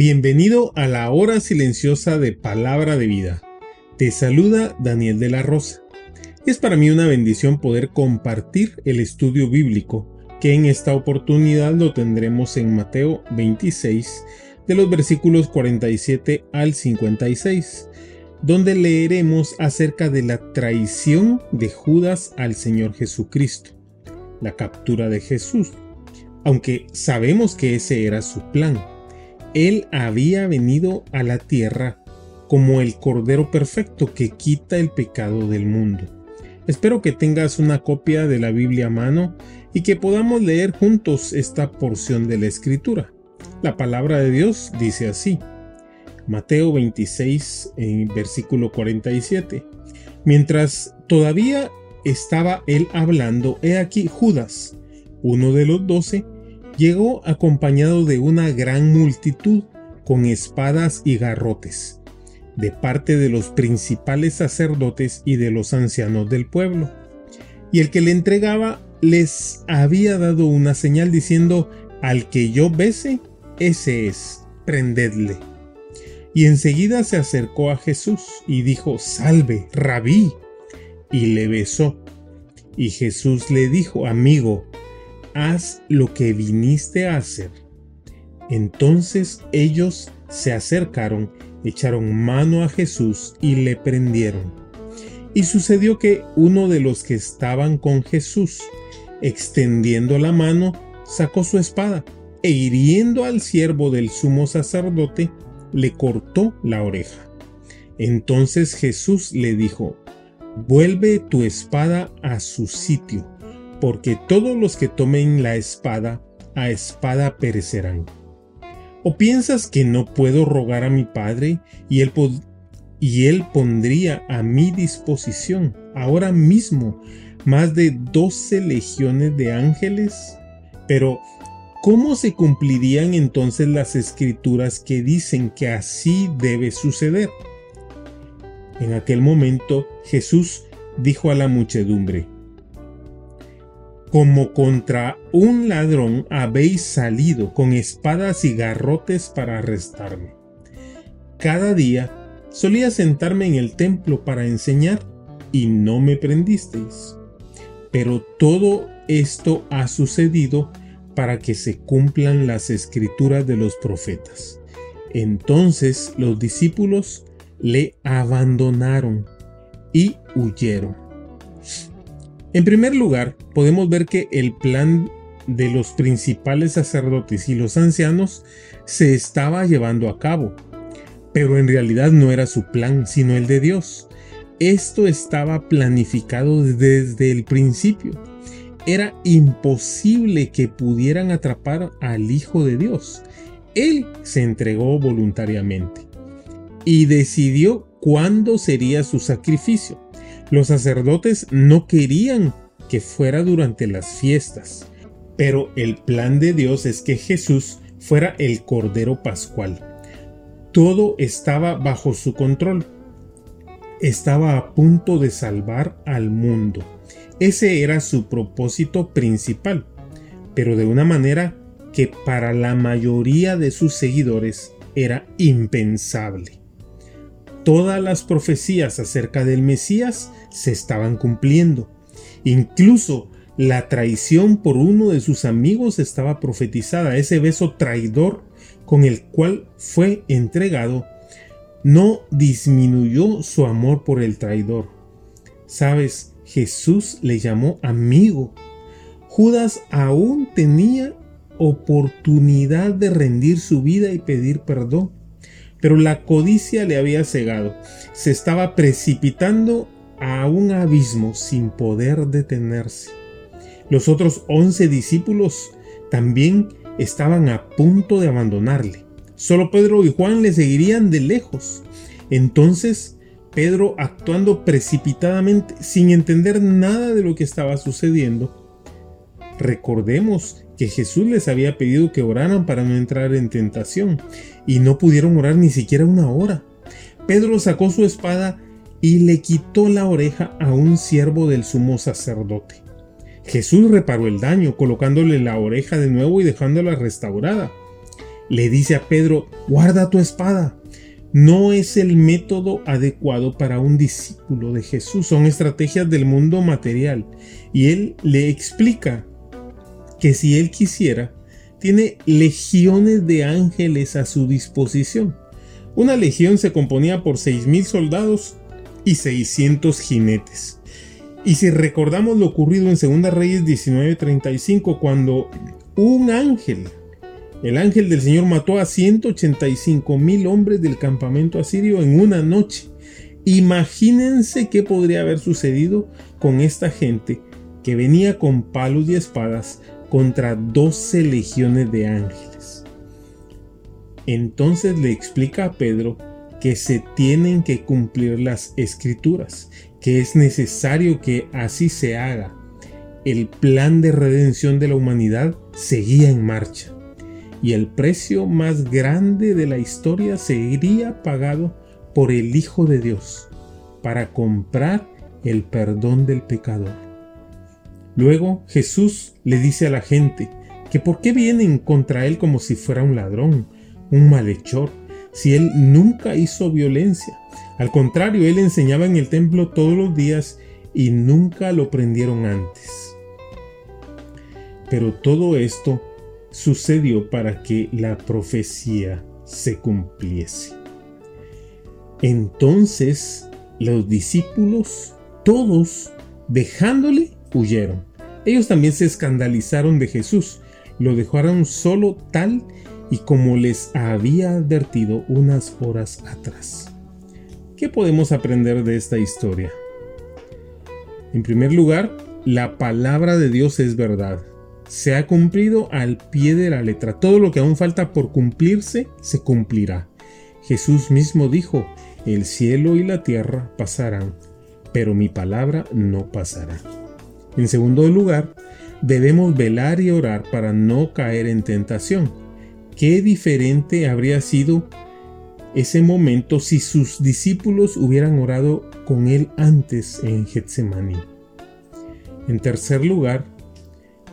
Bienvenido a la hora silenciosa de Palabra de Vida. Te saluda Daniel de la Rosa. Es para mí una bendición poder compartir el estudio bíblico, que en esta oportunidad lo tendremos en Mateo 26, de los versículos 47 al 56, donde leeremos acerca de la traición de Judas al Señor Jesucristo, la captura de Jesús, aunque sabemos que ese era su plan. Él había venido a la tierra como el Cordero Perfecto que quita el pecado del mundo. Espero que tengas una copia de la Biblia a mano y que podamos leer juntos esta porción de la Escritura. La palabra de Dios dice así. Mateo 26, en versículo 47. Mientras todavía estaba él hablando, he aquí Judas, uno de los doce, llegó acompañado de una gran multitud con espadas y garrotes, de parte de los principales sacerdotes y de los ancianos del pueblo. Y el que le entregaba les había dado una señal diciendo, al que yo bese, ese es, prendedle. Y enseguida se acercó a Jesús y dijo, Salve, rabí, y le besó. Y Jesús le dijo, Amigo, haz lo que viniste a hacer. Entonces ellos se acercaron, echaron mano a Jesús y le prendieron. Y sucedió que uno de los que estaban con Jesús, extendiendo la mano, sacó su espada e hiriendo al siervo del sumo sacerdote, le cortó la oreja. Entonces Jesús le dijo, Vuelve tu espada a su sitio porque todos los que tomen la espada, a espada perecerán. ¿O piensas que no puedo rogar a mi Padre y él, y él pondría a mi disposición ahora mismo más de doce legiones de ángeles? Pero, ¿cómo se cumplirían entonces las escrituras que dicen que así debe suceder? En aquel momento Jesús dijo a la muchedumbre, como contra un ladrón habéis salido con espadas y garrotes para arrestarme. Cada día solía sentarme en el templo para enseñar y no me prendisteis. Pero todo esto ha sucedido para que se cumplan las escrituras de los profetas. Entonces los discípulos le abandonaron y huyeron. En primer lugar, podemos ver que el plan de los principales sacerdotes y los ancianos se estaba llevando a cabo, pero en realidad no era su plan, sino el de Dios. Esto estaba planificado desde el principio. Era imposible que pudieran atrapar al Hijo de Dios. Él se entregó voluntariamente y decidió cuándo sería su sacrificio. Los sacerdotes no querían que fuera durante las fiestas, pero el plan de Dios es que Jesús fuera el Cordero Pascual. Todo estaba bajo su control. Estaba a punto de salvar al mundo. Ese era su propósito principal, pero de una manera que para la mayoría de sus seguidores era impensable todas las profecías acerca del Mesías se estaban cumpliendo. Incluso la traición por uno de sus amigos estaba profetizada. Ese beso traidor con el cual fue entregado no disminuyó su amor por el traidor. Sabes, Jesús le llamó amigo. Judas aún tenía oportunidad de rendir su vida y pedir perdón pero la codicia le había cegado. Se estaba precipitando a un abismo sin poder detenerse. Los otros once discípulos también estaban a punto de abandonarle. Solo Pedro y Juan le seguirían de lejos. Entonces, Pedro, actuando precipitadamente, sin entender nada de lo que estaba sucediendo, recordemos que Jesús les había pedido que oraran para no entrar en tentación, y no pudieron orar ni siquiera una hora. Pedro sacó su espada y le quitó la oreja a un siervo del sumo sacerdote. Jesús reparó el daño, colocándole la oreja de nuevo y dejándola restaurada. Le dice a Pedro, guarda tu espada. No es el método adecuado para un discípulo de Jesús, son estrategias del mundo material. Y él le explica que si él quisiera, tiene legiones de ángeles a su disposición. Una legión se componía por 6.000 soldados y 600 jinetes. Y si recordamos lo ocurrido en 2 Reyes 19:35, cuando un ángel, el ángel del Señor mató a 185 mil hombres del campamento asirio en una noche. Imagínense qué podría haber sucedido con esta gente que venía con palos y espadas contra 12 legiones de ángeles. Entonces le explica a Pedro que se tienen que cumplir las escrituras, que es necesario que así se haga. El plan de redención de la humanidad seguía en marcha y el precio más grande de la historia sería pagado por el Hijo de Dios para comprar el perdón del pecador. Luego Jesús le dice a la gente que por qué vienen contra él como si fuera un ladrón, un malhechor, si él nunca hizo violencia. Al contrario, él enseñaba en el templo todos los días y nunca lo prendieron antes. Pero todo esto sucedió para que la profecía se cumpliese. Entonces los discípulos, todos, dejándole, huyeron. Ellos también se escandalizaron de Jesús, lo dejaron solo tal y como les había advertido unas horas atrás. ¿Qué podemos aprender de esta historia? En primer lugar, la palabra de Dios es verdad. Se ha cumplido al pie de la letra. Todo lo que aún falta por cumplirse, se cumplirá. Jesús mismo dijo, el cielo y la tierra pasarán, pero mi palabra no pasará. En segundo lugar, debemos velar y orar para no caer en tentación qué diferente habría sido ese momento si sus discípulos hubieran orado con él antes en Getsemaní. En tercer lugar,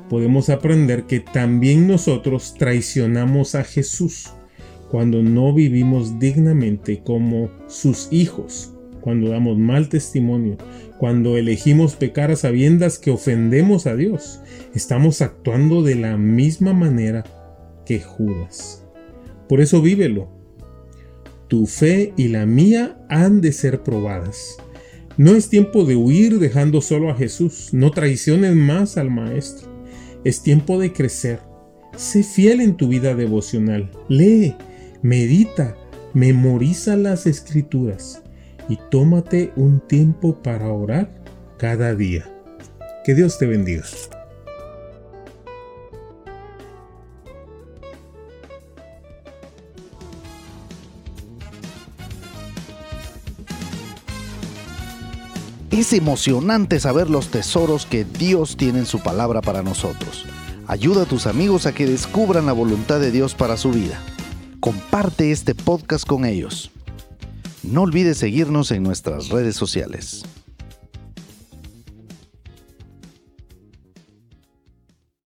podemos aprender que también nosotros traicionamos a Jesús cuando no vivimos dignamente como sus hijos, cuando damos mal testimonio, cuando elegimos pecar a sabiendas que ofendemos a Dios. Estamos actuando de la misma manera que Judas. Por eso vívelo. Tu fe y la mía han de ser probadas. No es tiempo de huir dejando solo a Jesús. No traiciones más al Maestro. Es tiempo de crecer. Sé fiel en tu vida devocional. Lee, medita, memoriza las escrituras y tómate un tiempo para orar cada día. Que Dios te bendiga. Es emocionante saber los tesoros que Dios tiene en su palabra para nosotros. Ayuda a tus amigos a que descubran la voluntad de Dios para su vida. Comparte este podcast con ellos. No olvides seguirnos en nuestras redes sociales.